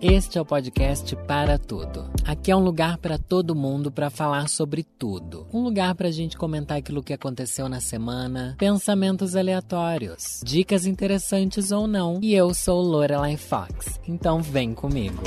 Este é o podcast Para Tudo. Aqui é um lugar para todo mundo para falar sobre tudo. Um lugar para a gente comentar aquilo que aconteceu na semana, pensamentos aleatórios, dicas interessantes ou não. E eu sou Lorelai Fox, então vem comigo.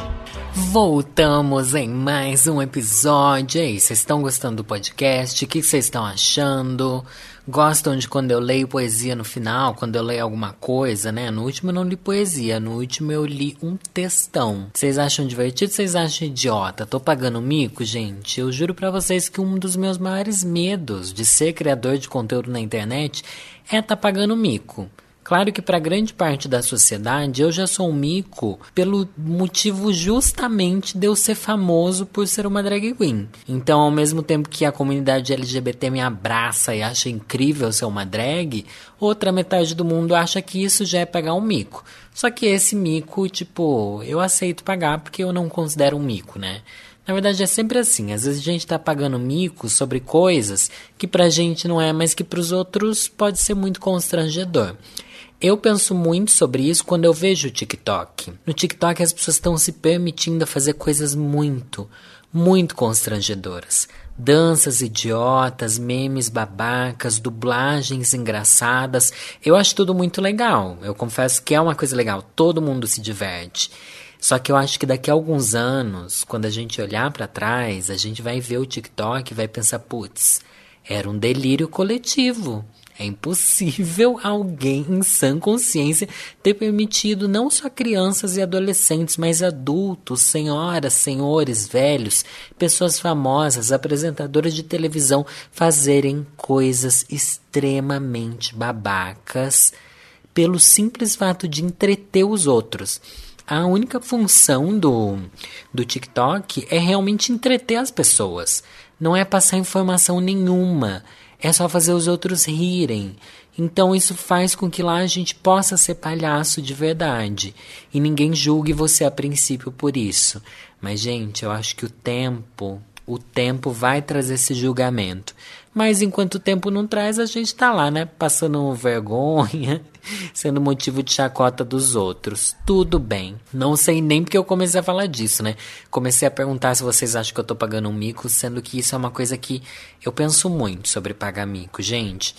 Voltamos em mais um episódio. E aí, vocês estão gostando do podcast? O que vocês estão achando? Gostam de quando eu leio poesia no final, quando eu leio alguma coisa, né? No último eu não li poesia, no último eu li um textão. Vocês acham divertido? Vocês acham idiota? Tô pagando mico, gente? Eu juro para vocês que um dos meus maiores medos de ser criador de conteúdo na internet é tá pagando mico. Claro que para grande parte da sociedade eu já sou um mico pelo motivo justamente de eu ser famoso por ser uma drag queen. Então, ao mesmo tempo que a comunidade LGBT me abraça e acha incrível ser uma drag, outra metade do mundo acha que isso já é pagar um mico. Só que esse mico, tipo, eu aceito pagar porque eu não considero um mico, né? Na verdade é sempre assim, às vezes a gente tá pagando mico sobre coisas que pra gente não é, mas que pros outros pode ser muito constrangedor. Eu penso muito sobre isso quando eu vejo o TikTok. No TikTok as pessoas estão se permitindo fazer coisas muito, muito constrangedoras. Danças idiotas, memes babacas, dublagens engraçadas. Eu acho tudo muito legal. Eu confesso que é uma coisa legal. Todo mundo se diverte. Só que eu acho que daqui a alguns anos, quando a gente olhar para trás, a gente vai ver o TikTok e vai pensar, putz, era um delírio coletivo. É impossível alguém em sã consciência ter permitido não só crianças e adolescentes, mas adultos, senhoras, senhores, velhos, pessoas famosas, apresentadoras de televisão fazerem coisas extremamente babacas pelo simples fato de entreter os outros. A única função do, do TikTok é realmente entreter as pessoas, não é passar informação nenhuma é só fazer os outros rirem. Então isso faz com que lá a gente possa ser palhaço de verdade. E ninguém julgue você a princípio por isso. Mas, gente, eu acho que o tempo, o tempo vai trazer esse julgamento. Mas enquanto o tempo não traz, a gente tá lá, né? Passando vergonha, sendo motivo de chacota dos outros. Tudo bem. Não sei nem porque eu comecei a falar disso, né? Comecei a perguntar se vocês acham que eu tô pagando um mico, sendo que isso é uma coisa que eu penso muito sobre pagar mico. Gente,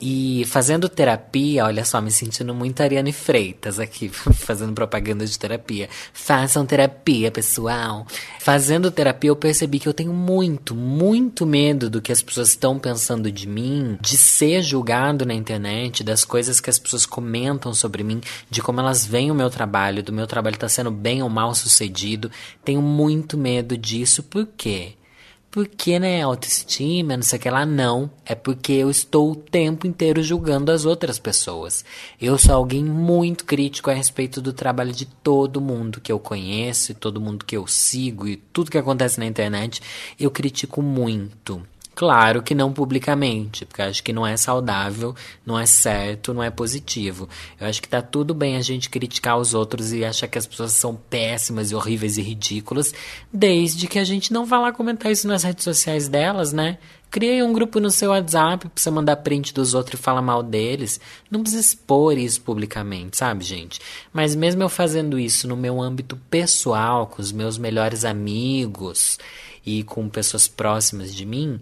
e fazendo terapia, olha só, me sentindo muito Ariane Freitas aqui, fazendo propaganda de terapia. Façam terapia, pessoal. Fazendo terapia, eu percebi que eu tenho muito, muito medo do que as pessoas estão pensando de mim, de ser julgado na internet, das coisas que as pessoas comentam sobre mim, de como elas veem o meu trabalho, do meu trabalho estar tá sendo bem ou mal sucedido. Tenho muito medo disso, por quê? Porque, né, autoestima, não sei o que lá, não. É porque eu estou o tempo inteiro julgando as outras pessoas. Eu sou alguém muito crítico a respeito do trabalho de todo mundo que eu conheço, todo mundo que eu sigo e tudo que acontece na internet. Eu critico muito. Claro que não publicamente, porque acho que não é saudável, não é certo, não é positivo. Eu acho que tá tudo bem a gente criticar os outros e achar que as pessoas são péssimas e horríveis e ridículas, desde que a gente não vá lá comentar isso nas redes sociais delas, né? Criei um grupo no seu WhatsApp pra você mandar print dos outros e falar mal deles. Não precisa expor isso publicamente, sabe, gente? Mas mesmo eu fazendo isso no meu âmbito pessoal, com os meus melhores amigos e com pessoas próximas de mim,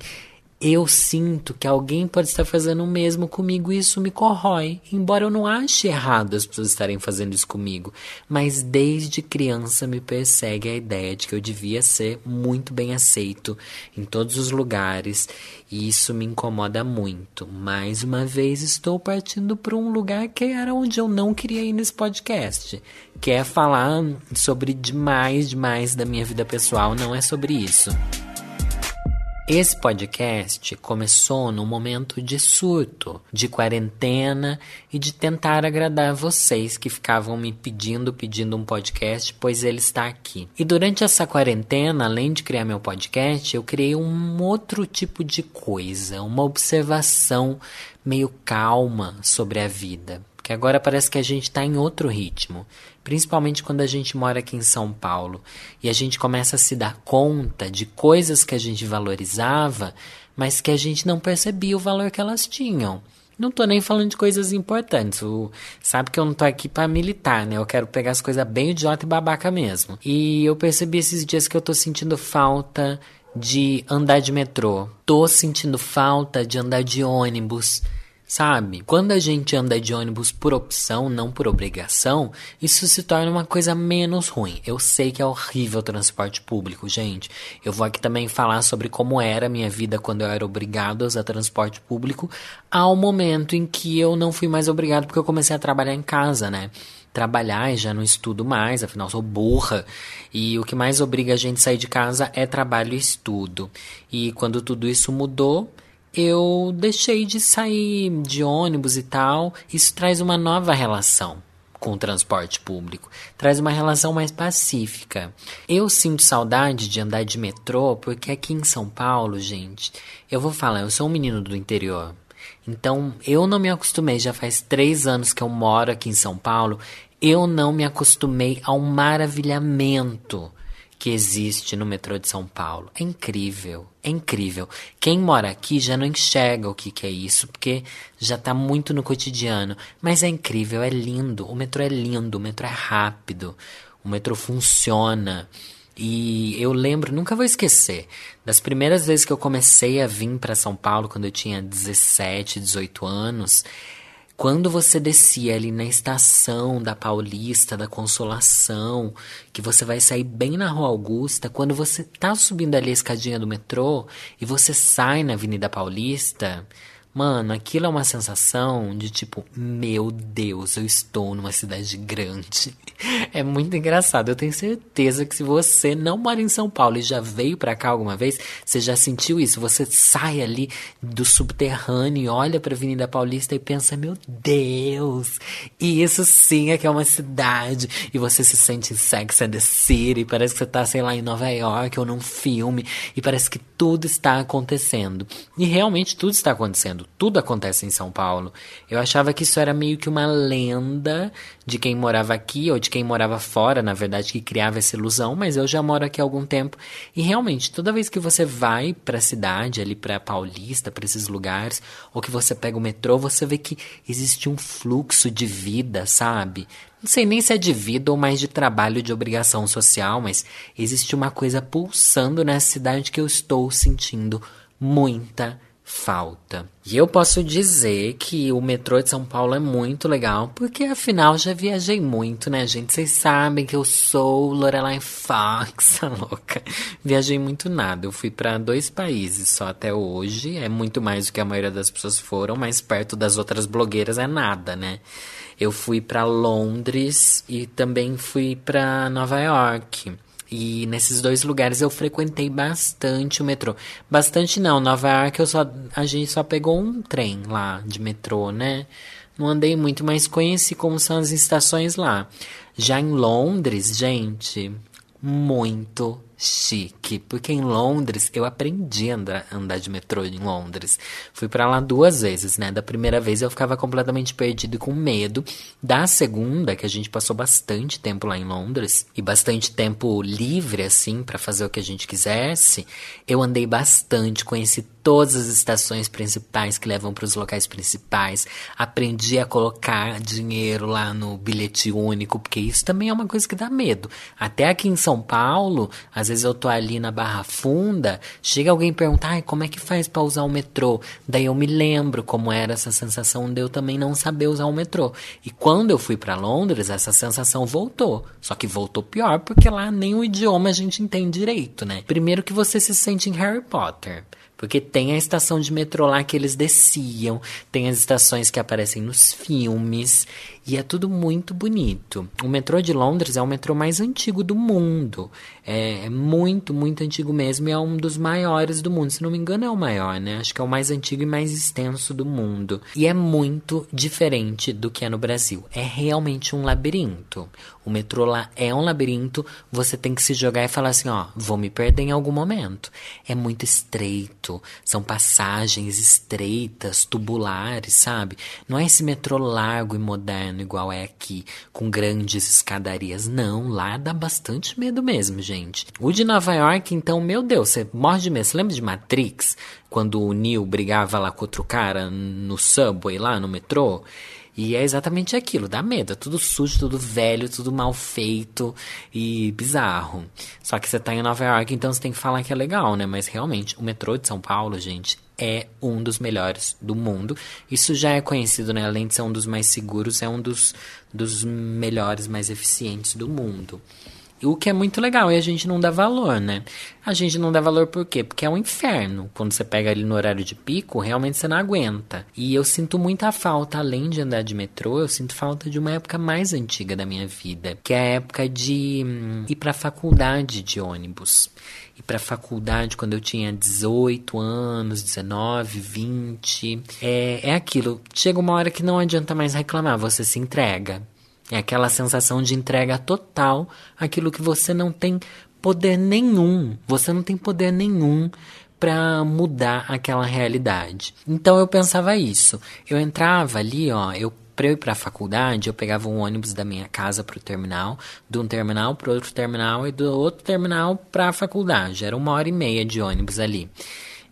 eu sinto que alguém pode estar fazendo o mesmo comigo e isso me corrói. Embora eu não ache errado as pessoas estarem fazendo isso comigo, mas desde criança me persegue a ideia de que eu devia ser muito bem aceito em todos os lugares e isso me incomoda muito. Mais uma vez estou partindo para um lugar que era onde eu não queria ir nesse podcast, que é falar sobre demais, demais da minha vida pessoal, não é sobre isso. Esse podcast começou num momento de surto, de quarentena e de tentar agradar vocês que ficavam me pedindo, pedindo um podcast, pois ele está aqui. E durante essa quarentena, além de criar meu podcast, eu criei um outro tipo de coisa, uma observação meio calma sobre a vida. Porque agora parece que a gente está em outro ritmo principalmente quando a gente mora aqui em São Paulo e a gente começa a se dar conta de coisas que a gente valorizava, mas que a gente não percebia o valor que elas tinham. Não tô nem falando de coisas importantes. O, sabe que eu não tô aqui para militar, né? Eu quero pegar as coisas bem idiota e babaca mesmo. E eu percebi esses dias que eu tô sentindo falta de andar de metrô. Tô sentindo falta de andar de ônibus. Sabe? Quando a gente anda de ônibus por opção, não por obrigação, isso se torna uma coisa menos ruim. Eu sei que é horrível o transporte público, gente. Eu vou aqui também falar sobre como era a minha vida quando eu era obrigado a usar transporte público, ao momento em que eu não fui mais obrigado porque eu comecei a trabalhar em casa, né? trabalhar e já não estudo mais, afinal sou burra. E o que mais obriga a gente a sair de casa é trabalho e estudo. E quando tudo isso mudou, eu deixei de sair de ônibus e tal. Isso traz uma nova relação com o transporte público, traz uma relação mais pacífica. Eu sinto saudade de andar de metrô porque aqui em São Paulo, gente, eu vou falar, eu sou um menino do interior. Então, eu não me acostumei, já faz três anos que eu moro aqui em São Paulo, eu não me acostumei ao maravilhamento que existe no metrô de São Paulo. É incrível, é incrível. Quem mora aqui já não enxerga o que, que é isso, porque já está muito no cotidiano. Mas é incrível, é lindo. O metrô é lindo, o metrô é rápido, o metrô funciona. E eu lembro, nunca vou esquecer, das primeiras vezes que eu comecei a vir para São Paulo, quando eu tinha 17, 18 anos, quando você descia ali na estação da Paulista, da Consolação, que você vai sair bem na Rua Augusta, quando você tá subindo ali a escadinha do metrô e você sai na Avenida Paulista, Mano, aquilo é uma sensação de tipo, meu Deus, eu estou numa cidade grande. É muito engraçado. Eu tenho certeza que se você não mora em São Paulo e já veio para cá alguma vez, você já sentiu isso. Você sai ali do subterrâneo e olha para Avenida Paulista e pensa, meu Deus, isso sim é que é uma cidade. E você se sente em Sex and the City, parece que você tá, sei lá, em Nova York ou num filme, e parece que tudo está acontecendo. E realmente tudo está acontecendo tudo acontece em São Paulo. Eu achava que isso era meio que uma lenda de quem morava aqui ou de quem morava fora, na verdade, que criava essa ilusão, mas eu já moro aqui há algum tempo e realmente, toda vez que você vai para a cidade, ali para Paulista, para esses lugares, ou que você pega o metrô, você vê que existe um fluxo de vida, sabe? Não sei nem se é de vida ou mais de trabalho de obrigação social, mas existe uma coisa pulsando nessa cidade que eu estou sentindo muita falta. E eu posso dizer que o metrô de São Paulo é muito legal, porque afinal já viajei muito, né, gente? Vocês sabem que eu sou Lorelai Fox, a louca. Viajei muito nada. Eu fui para dois países só até hoje. É muito mais do que a maioria das pessoas foram, mas perto das outras blogueiras é nada, né? Eu fui para Londres e também fui para Nova York. E nesses dois lugares eu frequentei bastante o metrô. Bastante não, Nova York eu só, a gente só pegou um trem lá de metrô, né? Não andei muito, mas conheci como são as estações lá. Já em Londres, gente, muito chique, porque em Londres eu aprendi a andar, andar de metrô em Londres. Fui para lá duas vezes, né? Da primeira vez eu ficava completamente perdido e com medo. Da segunda, que a gente passou bastante tempo lá em Londres e bastante tempo livre assim para fazer o que a gente quisesse, eu andei bastante, conheci todas as estações principais que levam para os locais principais. Aprendi a colocar dinheiro lá no bilhete único, porque isso também é uma coisa que dá medo. Até aqui em São Paulo, às vezes eu tô ali na Barra Funda, chega alguém perguntar, como é que faz para usar o metrô? Daí eu me lembro como era essa sensação de eu também não saber usar o metrô. E quando eu fui para Londres, essa sensação voltou. Só que voltou pior porque lá nem o idioma a gente entende direito, né? Primeiro que você se sente em Harry Potter. Porque tem a estação de metrô lá que eles desciam, tem as estações que aparecem nos filmes, e é tudo muito bonito. O metrô de Londres é o metrô mais antigo do mundo. É, é, muito, muito antigo mesmo e é um dos maiores do mundo. Se não me engano, é o maior, né? Acho que é o mais antigo e mais extenso do mundo. E é muito diferente do que é no Brasil. É realmente um labirinto. O metrô lá é um labirinto. Você tem que se jogar e falar assim: ó, vou me perder em algum momento. É muito estreito estreito, são passagens estreitas, tubulares, sabe? Não é esse metrô largo e moderno igual é aqui, com grandes escadarias. Não, lá dá bastante medo mesmo, gente. O de Nova York, então, meu Deus, você morre de medo. Você lembra de Matrix? Quando o Neo brigava lá com outro cara no subway, lá no metrô? E é exatamente aquilo, dá medo. É tudo sujo, tudo velho, tudo mal feito e bizarro. Só que você tá em Nova York, então você tem que falar que é legal, né? Mas realmente, o metrô de São Paulo, gente, é um dos melhores do mundo. Isso já é conhecido, né? Além de ser um dos mais seguros, é um dos, dos melhores, mais eficientes do mundo. O que é muito legal e a gente não dá valor, né? A gente não dá valor por quê? Porque é um inferno. Quando você pega ali no horário de pico, realmente você não aguenta. E eu sinto muita falta, além de andar de metrô, eu sinto falta de uma época mais antiga da minha vida, que é a época de hum, ir pra faculdade de ônibus. Ir pra faculdade quando eu tinha 18 anos, 19, 20. É, é aquilo. Chega uma hora que não adianta mais reclamar, você se entrega. É aquela sensação de entrega total, aquilo que você não tem poder nenhum, você não tem poder nenhum para mudar aquela realidade. Então eu pensava isso. Eu entrava ali, ó, eu para eu ir para a faculdade, eu pegava um ônibus da minha casa para o terminal, de um terminal para outro terminal e do outro terminal para a faculdade. Era uma hora e meia de ônibus ali.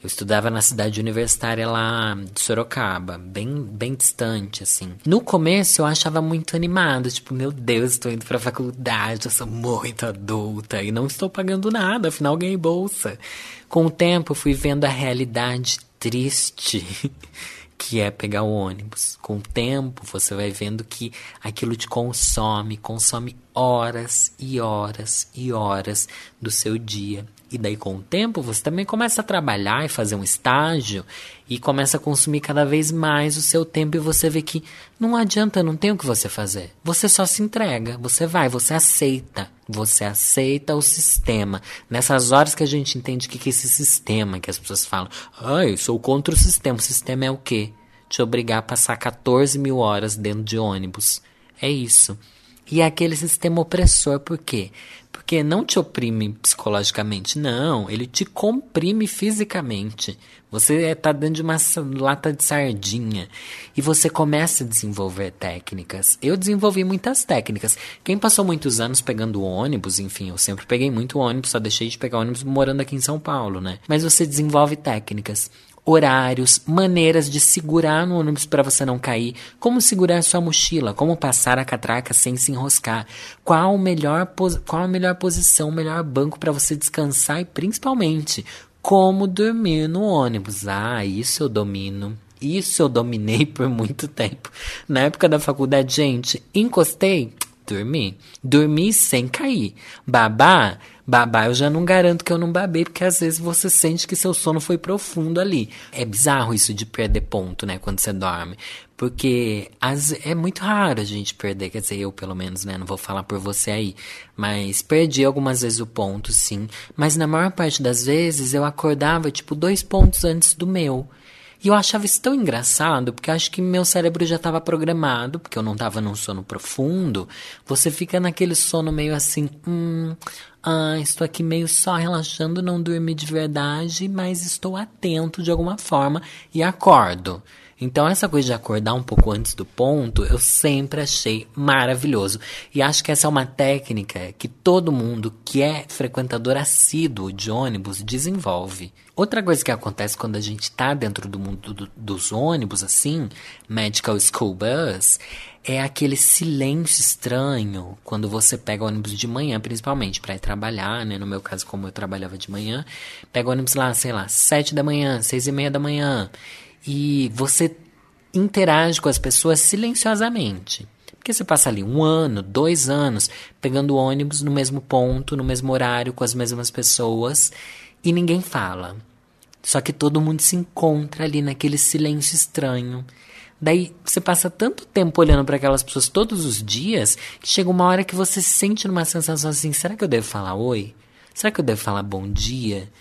Eu estudava na cidade universitária lá de Sorocaba, bem, bem distante, assim. No começo eu achava muito animado, tipo, meu Deus, estou indo pra faculdade, eu sou muito adulta e não estou pagando nada, afinal ganhei bolsa. Com o tempo eu fui vendo a realidade triste que é pegar o ônibus. Com o tempo você vai vendo que aquilo te consome, consome horas e horas e horas do seu dia. E daí, com o tempo, você também começa a trabalhar e fazer um estágio e começa a consumir cada vez mais o seu tempo. E você vê que não adianta, não tem o que você fazer. Você só se entrega, você vai, você aceita. Você aceita o sistema. Nessas horas que a gente entende o que é esse sistema que as pessoas falam. Ai, sou contra o sistema. O sistema é o quê? Te obrigar a passar 14 mil horas dentro de ônibus. É isso. E é aquele sistema opressor, por quê? Porque não te oprime psicologicamente, não, ele te comprime fisicamente. Você está dentro de uma lata de sardinha e você começa a desenvolver técnicas. Eu desenvolvi muitas técnicas. Quem passou muitos anos pegando ônibus, enfim, eu sempre peguei muito ônibus, só deixei de pegar ônibus morando aqui em São Paulo, né? Mas você desenvolve técnicas horários, maneiras de segurar no ônibus para você não cair, como segurar sua mochila, como passar a catraca sem se enroscar, qual, melhor qual a melhor posição, o melhor banco para você descansar e principalmente como dormir no ônibus. Ah, isso eu domino. Isso eu dominei por muito tempo. Na época da faculdade, gente, encostei, dormi. Dormi sem cair. Babá, Babar, eu já não garanto que eu não babei, porque às vezes você sente que seu sono foi profundo ali. É bizarro isso de perder ponto, né, quando você dorme. Porque as, é muito raro a gente perder, quer dizer, eu pelo menos, né, não vou falar por você aí. Mas perdi algumas vezes o ponto, sim. Mas na maior parte das vezes eu acordava, tipo, dois pontos antes do meu. E eu achava isso tão engraçado, porque acho que meu cérebro já estava programado, porque eu não estava num sono profundo. Você fica naquele sono meio assim, hum, ah, estou aqui meio só relaxando, não dormi de verdade, mas estou atento de alguma forma e acordo. Então, essa coisa de acordar um pouco antes do ponto, eu sempre achei maravilhoso. E acho que essa é uma técnica que todo mundo que é frequentador assíduo de ônibus desenvolve. Outra coisa que acontece quando a gente está dentro do mundo do, dos ônibus, assim, Medical School Bus, é aquele silêncio estranho quando você pega ônibus de manhã, principalmente, para ir trabalhar, né? No meu caso, como eu trabalhava de manhã, pega ônibus lá, sei lá, sete da manhã, seis e meia da manhã e você interage com as pessoas silenciosamente. Porque você passa ali um ano, dois anos, pegando ônibus no mesmo ponto, no mesmo horário, com as mesmas pessoas, e ninguém fala. Só que todo mundo se encontra ali naquele silêncio estranho. Daí você passa tanto tempo olhando para aquelas pessoas todos os dias que chega uma hora que você se sente numa sensação assim: será que eu devo falar oi? Será que eu devo falar bom dia?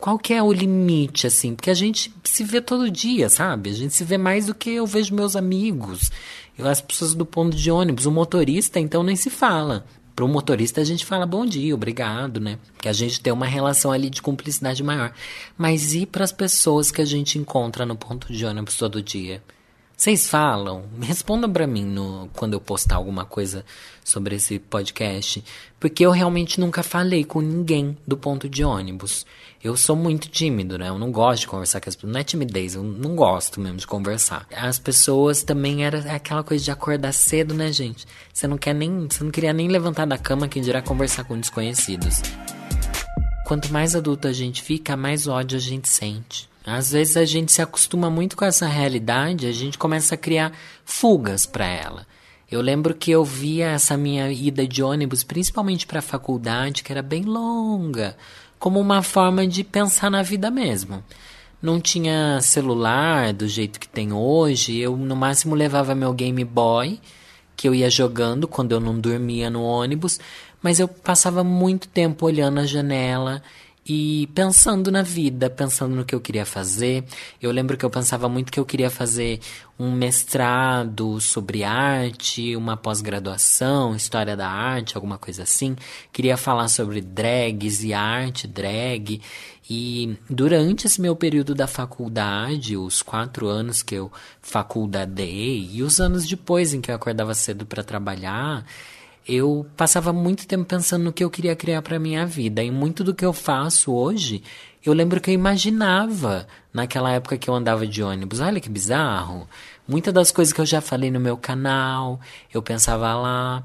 Qual que é o limite, assim? Porque a gente se vê todo dia, sabe? A gente se vê mais do que eu vejo meus amigos, as pessoas do ponto de ônibus, o motorista, então nem se fala. Pro motorista a gente fala bom dia, obrigado, né? Que a gente tem uma relação ali de cumplicidade maior. Mas e para as pessoas que a gente encontra no ponto de ônibus todo dia? Vocês falam? Respondam para mim no, quando eu postar alguma coisa sobre esse podcast, porque eu realmente nunca falei com ninguém do ponto de ônibus. Eu sou muito tímido, né? Eu não gosto de conversar com as pessoas. Não é timidez, eu não gosto mesmo de conversar. As pessoas também era aquela coisa de acordar cedo, né, gente? Você não quer nem, você não queria nem levantar da cama, quem dirá conversar com desconhecidos. Quanto mais adulto a gente fica, mais ódio a gente sente. Às vezes a gente se acostuma muito com essa realidade, a gente começa a criar fugas para ela. Eu lembro que eu via essa minha ida de ônibus, principalmente para a faculdade, que era bem longa, como uma forma de pensar na vida mesmo. Não tinha celular do jeito que tem hoje, eu no máximo levava meu Game Boy, que eu ia jogando quando eu não dormia no ônibus, mas eu passava muito tempo olhando a janela e pensando na vida, pensando no que eu queria fazer. Eu lembro que eu pensava muito que eu queria fazer um mestrado sobre arte, uma pós-graduação, história da arte, alguma coisa assim. Queria falar sobre drags e arte, drag. E durante esse meu período da faculdade, os quatro anos que eu faculdadei e os anos depois em que eu acordava cedo para trabalhar, eu passava muito tempo pensando no que eu queria criar para minha vida. E muito do que eu faço hoje, eu lembro que eu imaginava naquela época que eu andava de ônibus. Olha que bizarro. Muitas das coisas que eu já falei no meu canal, eu pensava lá.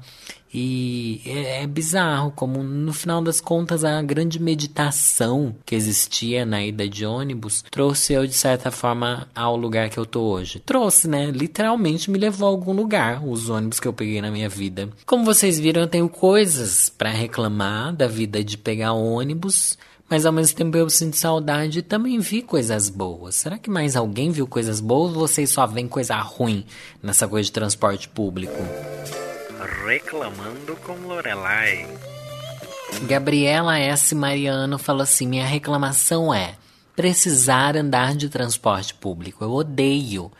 E é, é, bizarro como, no final das contas, a grande meditação que existia na ida de ônibus trouxe eu, de certa forma, ao lugar que eu tô hoje. Trouxe, né? Literalmente me levou a algum lugar, os ônibus que eu peguei na minha vida. Como vocês viram, eu tenho coisas para reclamar da vida de pegar ônibus. Mas ao mesmo tempo eu sinto saudade e também vi coisas boas. Será que mais alguém viu coisas boas ou vocês só veem coisa ruim nessa coisa de transporte público? Reclamando com Lorelai. Gabriela S. Mariano falou assim: minha reclamação é precisar andar de transporte público. Eu odeio.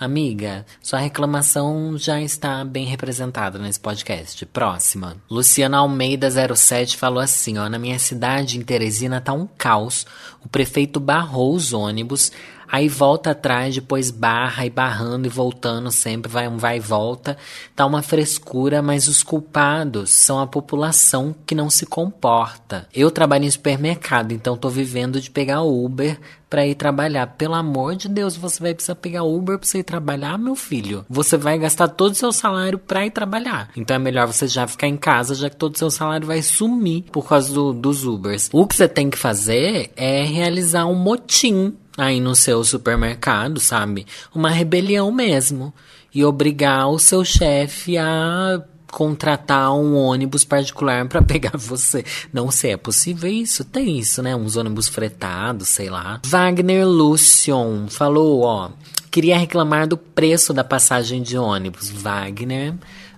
Amiga, sua reclamação já está bem representada nesse podcast. Próxima. Luciana Almeida 07 falou assim, ó, na minha cidade em Teresina tá um caos. O prefeito barrou os ônibus, aí volta atrás, depois barra e barrando e voltando sempre, vai um vai e volta. Tá uma frescura, mas os culpados são a população que não se comporta. Eu trabalho em supermercado, então tô vivendo de pegar Uber para ir trabalhar. Pelo amor de Deus, você vai precisar pegar Uber para você ir trabalhar, meu filho. Você vai gastar todo o seu salário para ir trabalhar. Então é melhor você já ficar em casa, já que todo o seu salário vai sumir por causa do, dos Ubers. O que você tem que fazer é realizar um motim aí no seu supermercado, sabe? Uma rebelião mesmo. E obrigar o seu chefe a contratar um ônibus particular para pegar você. Não sei, é possível isso? Tem isso, né? Uns ônibus fretados, sei lá. Wagner Lucion falou, ó, queria reclamar do preço da passagem de ônibus. Wagner,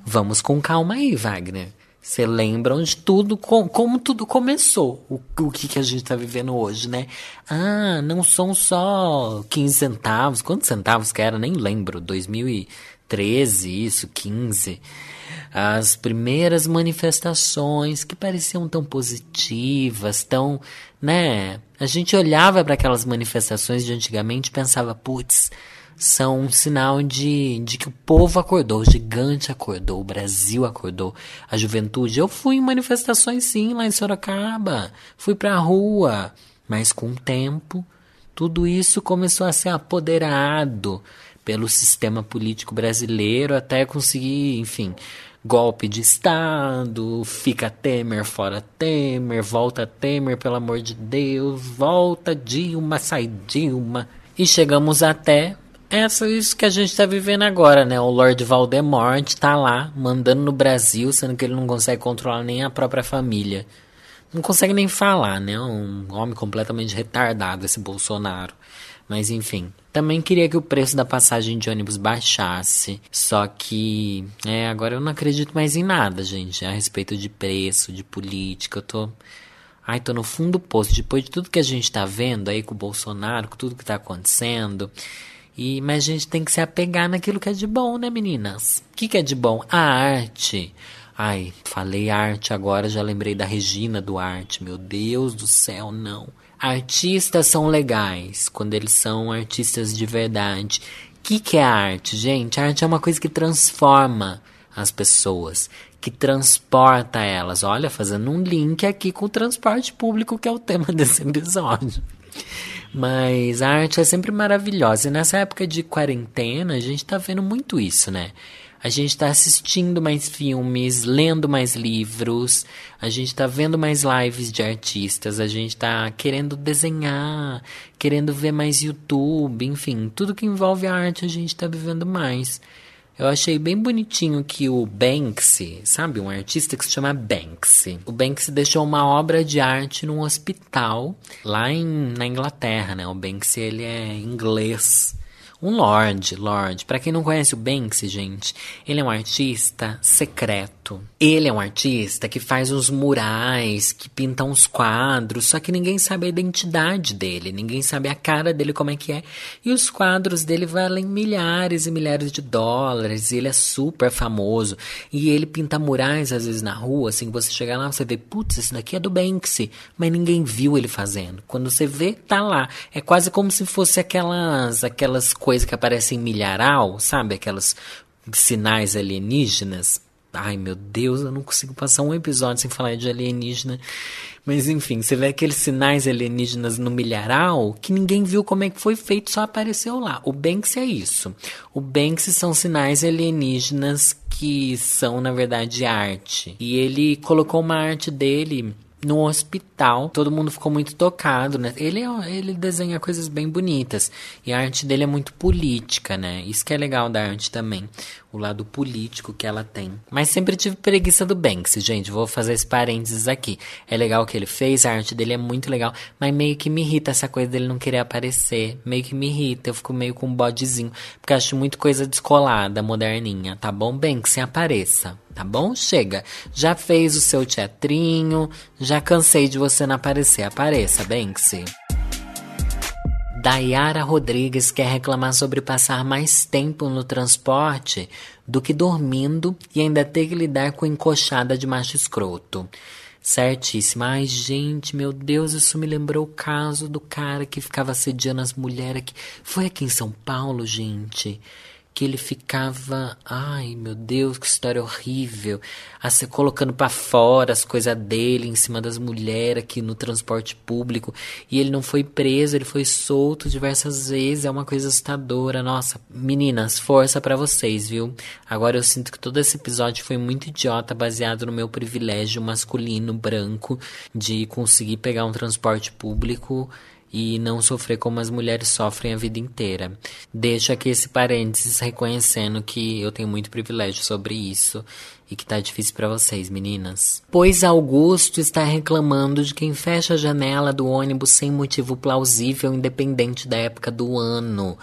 vamos com calma aí, Wagner. Você lembram de tudo, com, como tudo começou, o, o que, que a gente está vivendo hoje, né? Ah, não são só 15 centavos, quantos centavos que era? Nem lembro, 2013, isso, 15. As primeiras manifestações que pareciam tão positivas, tão, né? A gente olhava para aquelas manifestações de antigamente e pensava, putz, são um sinal de, de que o povo acordou, o gigante acordou, o Brasil acordou, a juventude. Eu fui em manifestações sim lá em Sorocaba, fui pra rua, mas com o tempo tudo isso começou a ser apoderado pelo sistema político brasileiro até conseguir, enfim, golpe de Estado, fica Temer, fora Temer, volta Temer, pelo amor de Deus, volta Dilma, sai Dilma. E chegamos até essa isso que a gente está vivendo agora, né? O Lord Voldemort tá lá, mandando no Brasil, sendo que ele não consegue controlar nem a própria família. Não consegue nem falar, né? Um homem completamente retardado, esse Bolsonaro. Mas enfim. Também queria que o preço da passagem de ônibus baixasse. Só que, é, agora eu não acredito mais em nada, gente. A respeito de preço, de política. Eu tô. Ai, tô no fundo do poço. Depois de tudo que a gente tá vendo aí com o Bolsonaro, com tudo que tá acontecendo. E, mas a gente tem que se apegar naquilo que é de bom, né, meninas? O que, que é de bom? A arte. Ai, falei arte agora, já lembrei da Regina Duarte. Meu Deus do céu, não. Artistas são legais quando eles são artistas de verdade. O que, que é arte, gente? A arte é uma coisa que transforma as pessoas, que transporta elas. Olha, fazendo um link aqui com o transporte público, que é o tema desse episódio. Mas a arte é sempre maravilhosa. E nessa época de quarentena, a gente tá vendo muito isso, né? A gente está assistindo mais filmes, lendo mais livros, a gente está vendo mais lives de artistas, a gente está querendo desenhar, querendo ver mais YouTube, enfim, tudo que envolve a arte a gente está vivendo mais. Eu achei bem bonitinho que o Banksy, sabe, um artista que se chama Banksy. O Banksy deixou uma obra de arte num hospital lá em, na Inglaterra, né? O Banksy ele é inglês. Um Lorde, Lorde. Para quem não conhece o Banksy, gente, ele é um artista secreto. Ele é um artista que faz os murais, que pinta uns quadros, só que ninguém sabe a identidade dele, ninguém sabe a cara dele como é que é. E os quadros dele valem milhares e milhares de dólares, e ele é super famoso. E ele pinta murais às vezes na rua, assim, você chega lá, você vê, putz, esse daqui é do Banksy, mas ninguém viu ele fazendo. Quando você vê, tá lá. É quase como se fosse aquelas aquelas coisas que aparecem em milharal, sabe? Aquelas sinais alienígenas. Ai meu Deus, eu não consigo passar um episódio sem falar de alienígena. Mas enfim, você vê aqueles sinais alienígenas no milharal que ninguém viu como é que foi feito, só apareceu lá. O Banksy é isso. O Banksy são sinais alienígenas que são, na verdade, arte. E ele colocou uma arte dele no hospital. Todo mundo ficou muito tocado, né? Ele, ele desenha coisas bem bonitas. E a arte dele é muito política, né? Isso que é legal da arte também. O lado político que ela tem. Mas sempre tive preguiça do Banksy, gente. Vou fazer esse parênteses aqui. É legal o que ele fez, a arte dele é muito legal. Mas meio que me irrita essa coisa dele não querer aparecer. Meio que me irrita. Eu fico meio com um bodezinho. Porque acho muito coisa descolada, moderninha. Tá bom, Banksy? Apareça tá bom? Chega. Já fez o seu teatrinho, já cansei de você não aparecer. Apareça, Banksy. Dayara Rodrigues quer reclamar sobre passar mais tempo no transporte do que dormindo e ainda ter que lidar com encoxada de macho escroto. Certíssima. Ai, gente, meu Deus, isso me lembrou o caso do cara que ficava assediando as mulheres aqui. Foi aqui em São Paulo, gente que ele ficava, ai meu Deus, que história horrível, assim, colocando para fora as coisas dele em cima das mulheres aqui no transporte público, e ele não foi preso, ele foi solto diversas vezes, é uma coisa assustadora. Nossa, meninas, força para vocês, viu? Agora eu sinto que todo esse episódio foi muito idiota, baseado no meu privilégio masculino branco de conseguir pegar um transporte público e não sofrer como as mulheres sofrem a vida inteira. Deixo aqui esse parênteses reconhecendo que eu tenho muito privilégio sobre isso e que tá difícil para vocês, meninas. Pois Augusto está reclamando de quem fecha a janela do ônibus sem motivo plausível, independente da época do ano.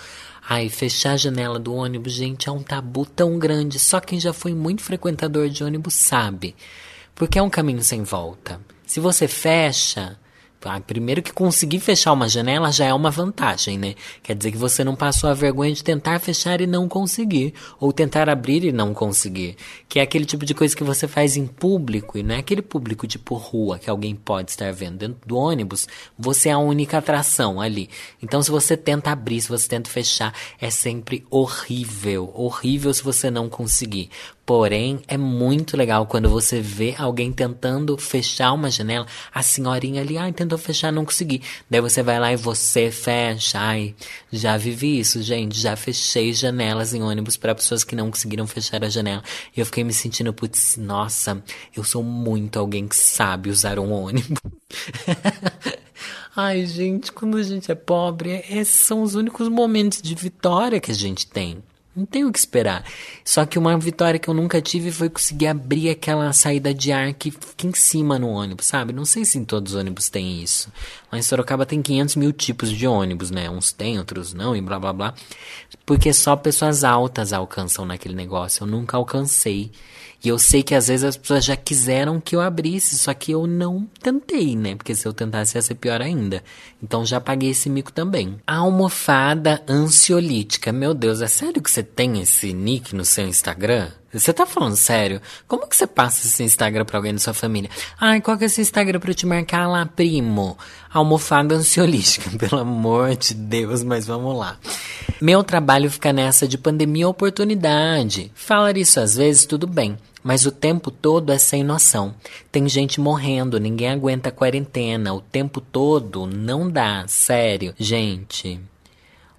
Ai, fechar a janela do ônibus, gente, é um tabu tão grande. Só quem já foi muito frequentador de ônibus sabe. Porque é um caminho sem volta. Se você fecha, ah, primeiro que conseguir fechar uma janela já é uma vantagem, né? Quer dizer que você não passou a vergonha de tentar fechar e não conseguir, ou tentar abrir e não conseguir, que é aquele tipo de coisa que você faz em público e não é aquele público tipo rua que alguém pode estar vendo dentro do ônibus. Você é a única atração ali. Então, se você tenta abrir, se você tenta fechar, é sempre horrível, horrível se você não conseguir. Porém, é muito legal quando você vê alguém tentando fechar uma janela, a senhorinha ali, ai, tentou fechar, não consegui. Daí você vai lá e você fecha. Ai, já vivi isso, gente. Já fechei janelas em ônibus para pessoas que não conseguiram fechar a janela. E eu fiquei me sentindo, putz, nossa, eu sou muito alguém que sabe usar um ônibus. Ai, gente, quando a gente é pobre, esses são os únicos momentos de vitória que a gente tem. Não tem o que esperar. Só que uma vitória que eu nunca tive foi conseguir abrir aquela saída de ar que fica em cima no ônibus, sabe? Não sei se em todos os ônibus tem isso. Mas Sorocaba tem 500 mil tipos de ônibus, né? Uns tem, outros não, e blá blá blá. Porque só pessoas altas alcançam naquele negócio. Eu nunca alcancei. E eu sei que às vezes as pessoas já quiseram que eu abrisse, só que eu não tentei, né? Porque se eu tentasse ia ser pior ainda. Então já paguei esse mico também. Almofada ansiolítica. Meu Deus, é sério que você tem esse nick no seu Instagram? Você tá falando sério? Como que você passa esse Instagram pra alguém da sua família? Ai, qual que é esse Instagram pra eu te marcar lá, primo? Almofada ansiolítica, pelo amor de Deus, mas vamos lá. Meu trabalho fica nessa de pandemia oportunidade. Falar isso às vezes, tudo bem. Mas o tempo todo é sem noção. Tem gente morrendo, ninguém aguenta a quarentena. O tempo todo não dá, sério. Gente,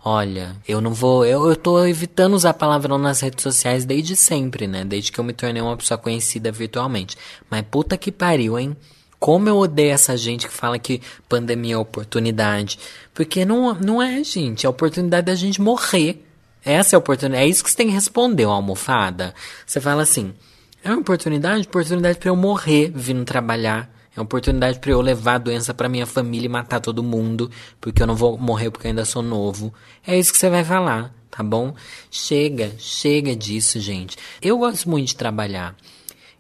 Olha, eu não vou. Eu, eu tô evitando usar palavrão nas redes sociais desde sempre, né? Desde que eu me tornei uma pessoa conhecida virtualmente. Mas puta que pariu, hein? Como eu odeio essa gente que fala que pandemia é oportunidade. Porque não, não é, gente. É a oportunidade da gente morrer. Essa é a oportunidade. É isso que você tem que responder, uma almofada. Você fala assim: é uma oportunidade? Oportunidade para eu morrer vindo trabalhar é uma oportunidade para eu levar a doença para minha família e matar todo mundo, porque eu não vou morrer porque eu ainda sou novo. É isso que você vai falar, tá bom? Chega, chega disso, gente. Eu gosto muito de trabalhar.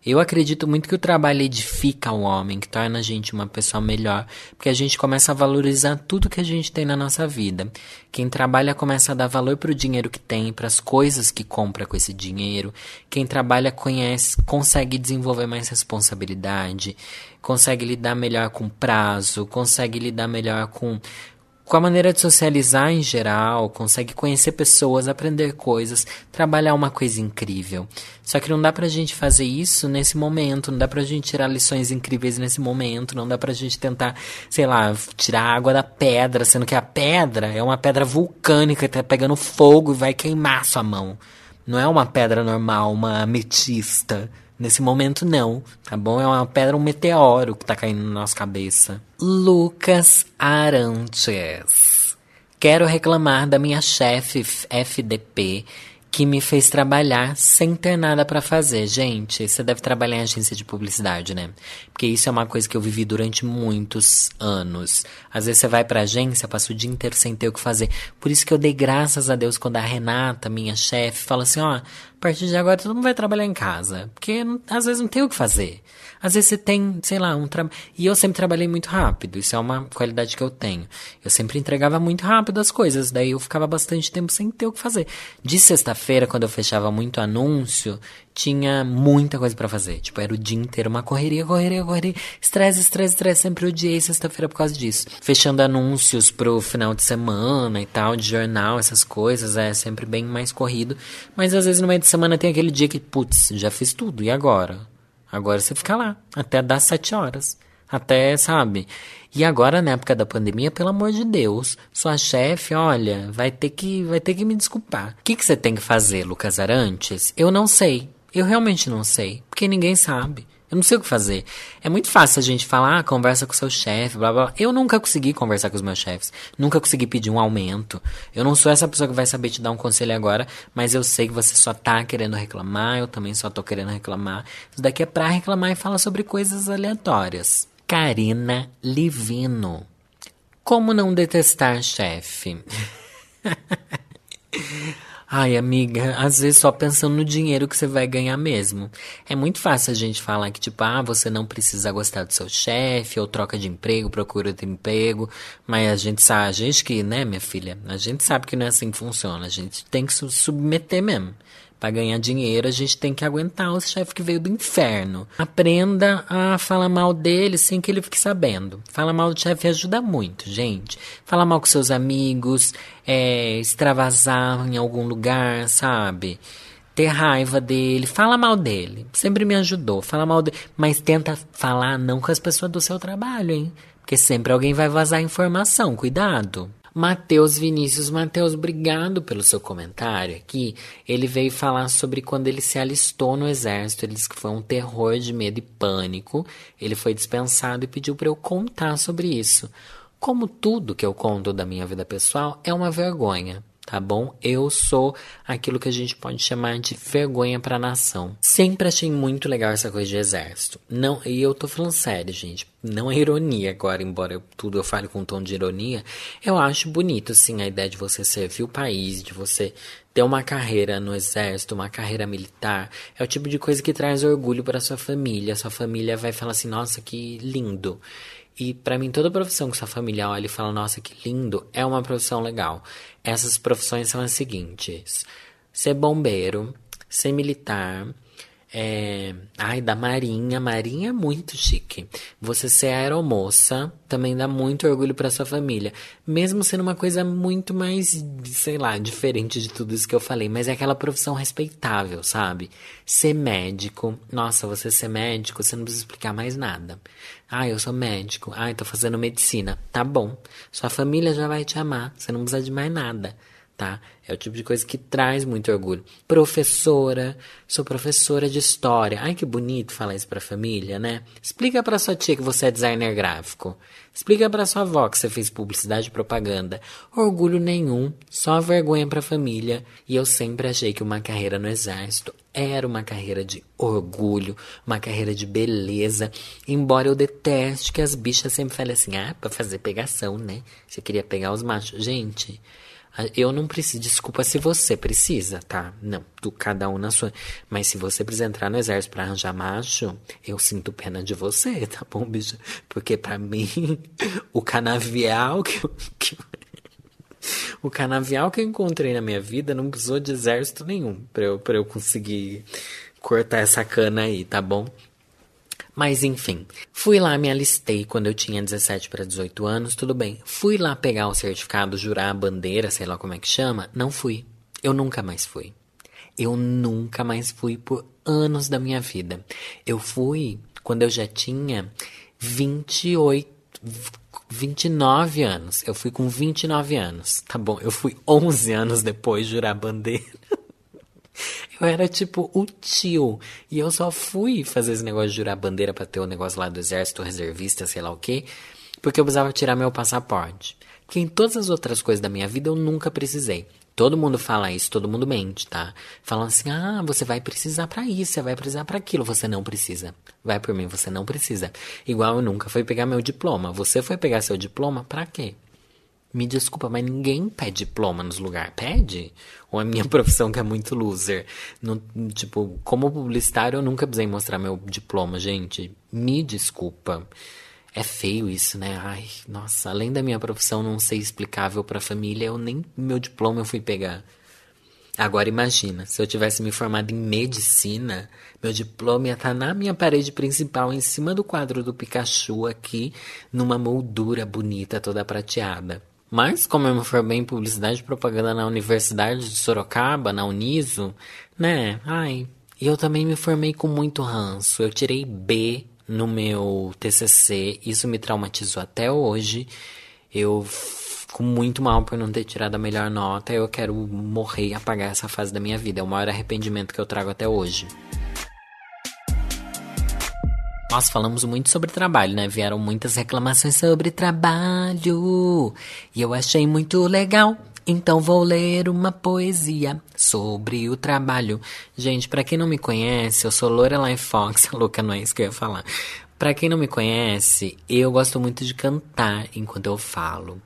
Eu acredito muito que o trabalho edifica o homem, que torna a gente uma pessoa melhor, porque a gente começa a valorizar tudo que a gente tem na nossa vida. Quem trabalha começa a dar valor para o dinheiro que tem, para as coisas que compra com esse dinheiro. Quem trabalha conhece, consegue desenvolver mais responsabilidade, consegue lidar melhor com prazo, consegue lidar melhor com com a maneira de socializar em geral, consegue conhecer pessoas, aprender coisas, trabalhar uma coisa incrível. Só que não dá pra gente fazer isso nesse momento, não dá pra gente tirar lições incríveis nesse momento, não dá pra gente tentar, sei lá, tirar água da pedra, sendo que a pedra é uma pedra vulcânica, tá pegando fogo e vai queimar sua mão. Não é uma pedra normal, uma ametista. Nesse momento, não, tá bom? É uma pedra, um meteoro que tá caindo na nossa cabeça. Lucas Arantes. Quero reclamar da minha chefe FDP que me fez trabalhar sem ter nada para fazer. Gente, você deve trabalhar em agência de publicidade, né? Porque isso é uma coisa que eu vivi durante muitos anos. Às vezes você vai pra agência, passa o dia inteiro sem ter o que fazer. Por isso que eu dei graças a Deus quando a Renata, minha chefe, fala assim: ó, a partir de agora todo mundo vai trabalhar em casa. Porque às vezes não tem o que fazer. Às vezes você tem, sei lá, um trabalho. E eu sempre trabalhei muito rápido, isso é uma qualidade que eu tenho. Eu sempre entregava muito rápido as coisas, daí eu ficava bastante tempo sem ter o que fazer. De sexta-feira, quando eu fechava muito anúncio, tinha muita coisa para fazer. Tipo, era o dia inteiro uma correria, correria, correria. Estresse, estresse, estresse. Sempre odiei sexta-feira por causa disso. Fechando anúncios pro final de semana e tal, de jornal, essas coisas. É sempre bem mais corrido. Mas às vezes no meio de semana tem aquele dia que, putz, já fiz tudo. E agora? Agora você fica lá, até dar sete horas. Até, sabe? E agora, na época da pandemia, pelo amor de Deus, sua chefe, olha, vai ter que, vai ter que me desculpar. O que, que você tem que fazer, Lucas Arantes? Eu não sei. Eu realmente não sei. Porque ninguém sabe. Eu não sei o que fazer. É muito fácil a gente falar, ah, conversa com seu chefe, blá blá. Eu nunca consegui conversar com os meus chefes. Nunca consegui pedir um aumento. Eu não sou essa pessoa que vai saber te dar um conselho agora, mas eu sei que você só tá querendo reclamar, eu também só tô querendo reclamar. Isso daqui é pra reclamar e falar sobre coisas aleatórias. Karina Livino. Como não detestar chefe? Ai, amiga, às vezes só pensando no dinheiro que você vai ganhar mesmo. É muito fácil a gente falar que, tipo, ah, você não precisa gostar do seu chefe, ou troca de emprego, procura outro emprego. Mas a gente sabe, a gente que, né, minha filha, a gente sabe que não é assim que funciona. A gente tem que se submeter mesmo. Para ganhar dinheiro, a gente tem que aguentar o chefe que veio do inferno. Aprenda a falar mal dele sem que ele fique sabendo. Falar mal do chefe ajuda muito, gente. Falar mal com seus amigos, é, extravasar em algum lugar, sabe? Ter raiva dele, fala mal dele. Sempre me ajudou, fala mal dele. Mas tenta falar não com as pessoas do seu trabalho, hein? Porque sempre alguém vai vazar informação, cuidado. Mateus Vinícius. Mateus, obrigado pelo seu comentário aqui. Ele veio falar sobre quando ele se alistou no exército. Ele disse que foi um terror de medo e pânico. Ele foi dispensado e pediu para eu contar sobre isso. Como tudo que eu conto da minha vida pessoal é uma vergonha tá bom? Eu sou aquilo que a gente pode chamar de vergonha para a nação. Sempre achei muito legal essa coisa de exército. Não, e eu tô falando sério, gente. Não é ironia agora, embora eu, tudo eu fale com um tom de ironia. Eu acho bonito, sim, a ideia de você servir o país, de você ter uma carreira no exército, uma carreira militar. É o tipo de coisa que traz orgulho para sua família. Sua família vai falar assim: nossa, que lindo. E para mim, toda profissão que sua família olha e fala, nossa, que lindo, é uma profissão legal. Essas profissões são as seguintes: ser bombeiro, ser militar, é... Ai, da Marinha. Marinha é muito chique. Você ser aeromoça também dá muito orgulho para sua família. Mesmo sendo uma coisa muito mais, sei lá, diferente de tudo isso que eu falei. Mas é aquela profissão respeitável, sabe? Ser médico. Nossa, você ser médico, você não precisa explicar mais nada. Ah, eu sou médico. Ah, tô fazendo medicina. Tá bom. Sua família já vai te amar. Você não precisa de mais nada tá? É o tipo de coisa que traz muito orgulho. Professora, sou professora de história. Ai, que bonito falar isso pra família, né? Explica pra sua tia que você é designer gráfico. Explica pra sua avó que você fez publicidade e propaganda. Orgulho nenhum, só vergonha pra família. E eu sempre achei que uma carreira no exército era uma carreira de orgulho, uma carreira de beleza. Embora eu deteste que as bichas sempre falem assim: ah, pra fazer pegação, né? Você queria pegar os machos. Gente. Eu não preciso, desculpa se você precisa, tá? Não, do cada um na sua. Mas se você precisa entrar no exército para arranjar macho, eu sinto pena de você, tá bom, bicho? Porque para mim, o canavial que, que o canavial que eu encontrei na minha vida não precisou de exército nenhum para eu, pra eu conseguir cortar essa cana aí, tá bom? Mas enfim, fui lá, me alistei quando eu tinha 17 para 18 anos, tudo bem. Fui lá pegar o certificado, jurar a bandeira, sei lá como é que chama. Não fui. Eu nunca mais fui. Eu nunca mais fui por anos da minha vida. Eu fui quando eu já tinha 28, 29 anos. Eu fui com 29 anos. Tá bom, eu fui 11 anos depois jurar a bandeira. Eu era tipo o tio. E eu só fui fazer esse negócio de jurar bandeira pra ter o um negócio lá do exército, reservista, sei lá o quê. Porque eu precisava tirar meu passaporte. Porque em todas as outras coisas da minha vida eu nunca precisei. Todo mundo fala isso, todo mundo mente, tá? Falam assim: ah, você vai precisar para isso, você vai precisar para aquilo. Você não precisa. Vai por mim, você não precisa. Igual eu nunca fui pegar meu diploma. Você foi pegar seu diploma para quê? Me desculpa, mas ninguém pede diploma nos lugares. Pede? Ou a minha profissão que é muito loser? Tipo, como publicitário, eu nunca precisei mostrar meu diploma, gente. Me desculpa. É feio isso, né? Ai, nossa, além da minha profissão não ser explicável pra família, eu nem meu diploma eu fui pegar. Agora imagina, se eu tivesse me formado em medicina, meu diploma ia estar tá na minha parede principal, em cima do quadro do Pikachu aqui, numa moldura bonita, toda prateada. Mas, como eu me formei em publicidade e propaganda na Universidade de Sorocaba, na Uniso, né? Ai. E eu também me formei com muito ranço. Eu tirei B no meu TCC. Isso me traumatizou até hoje. Eu fico muito mal por não ter tirado a melhor nota. Eu quero morrer e apagar essa fase da minha vida. É o maior arrependimento que eu trago até hoje. Nós falamos muito sobre trabalho, né? Vieram muitas reclamações sobre trabalho. E eu achei muito legal. Então vou ler uma poesia sobre o trabalho. Gente, para quem não me conhece, eu sou Lorelai Fox. Louca, não é isso que eu ia falar. Para quem não me conhece, eu gosto muito de cantar enquanto eu falo.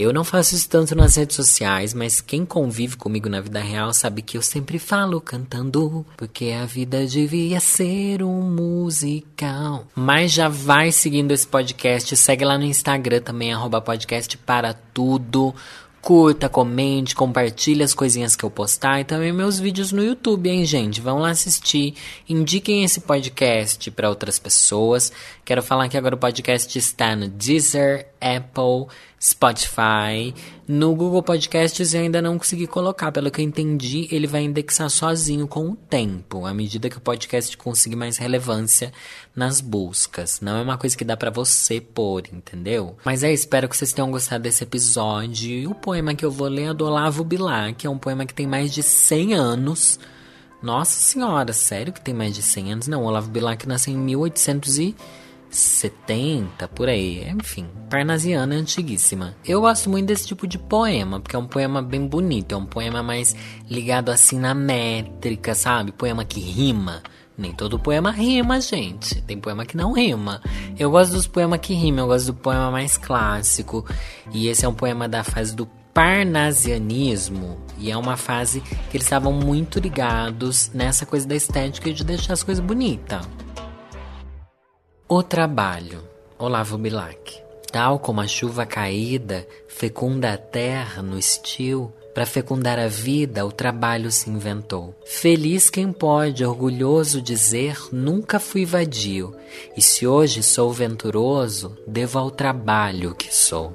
Eu não faço isso tanto nas redes sociais, mas quem convive comigo na vida real sabe que eu sempre falo cantando, porque a vida devia ser um musical. Mas já vai seguindo esse podcast, segue lá no Instagram também, arroba podcast para tudo. Curta, comente, compartilhe as coisinhas que eu postar e também meus vídeos no YouTube, hein, gente? Vão lá assistir. Indiquem esse podcast para outras pessoas. Quero falar que agora o podcast está no Deezer, Apple, Spotify. No Google Podcasts eu ainda não consegui colocar, pelo que eu entendi, ele vai indexar sozinho com o tempo, à medida que o podcast conseguir mais relevância nas buscas. Não é uma coisa que dá para você pôr, entendeu? Mas é, espero que vocês tenham gostado desse episódio. E o poema que eu vou ler é do Olavo Bilac, que é um poema que tem mais de 100 anos. Nossa senhora, sério que tem mais de 100 anos? Não, Olavo Bilac nasceu em 1800 e 70, por aí. Enfim, parnasiana é antiguíssima. Eu gosto muito desse tipo de poema, porque é um poema bem bonito, é um poema mais ligado assim na métrica, sabe? Poema que rima. Nem todo poema rima, gente. Tem poema que não rima. Eu gosto dos poemas que rimam, eu gosto do poema mais clássico. E esse é um poema da fase do parnasianismo. E é uma fase que eles estavam muito ligados nessa coisa da estética de deixar as coisas bonitas. O trabalho, Olavo Bilac. Tal como a chuva caída fecunda a terra no estio, Para fecundar a vida, o trabalho se inventou. Feliz quem pode, orgulhoso dizer: nunca fui vadio, e se hoje sou venturoso, devo ao trabalho que sou.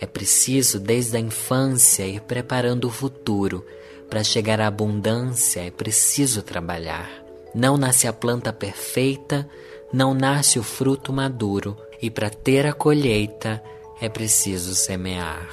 É preciso, desde a infância, ir preparando o futuro. Para chegar à abundância, é preciso trabalhar. Não nasce a planta perfeita, não nasce o fruto maduro, e para ter a colheita, é preciso semear.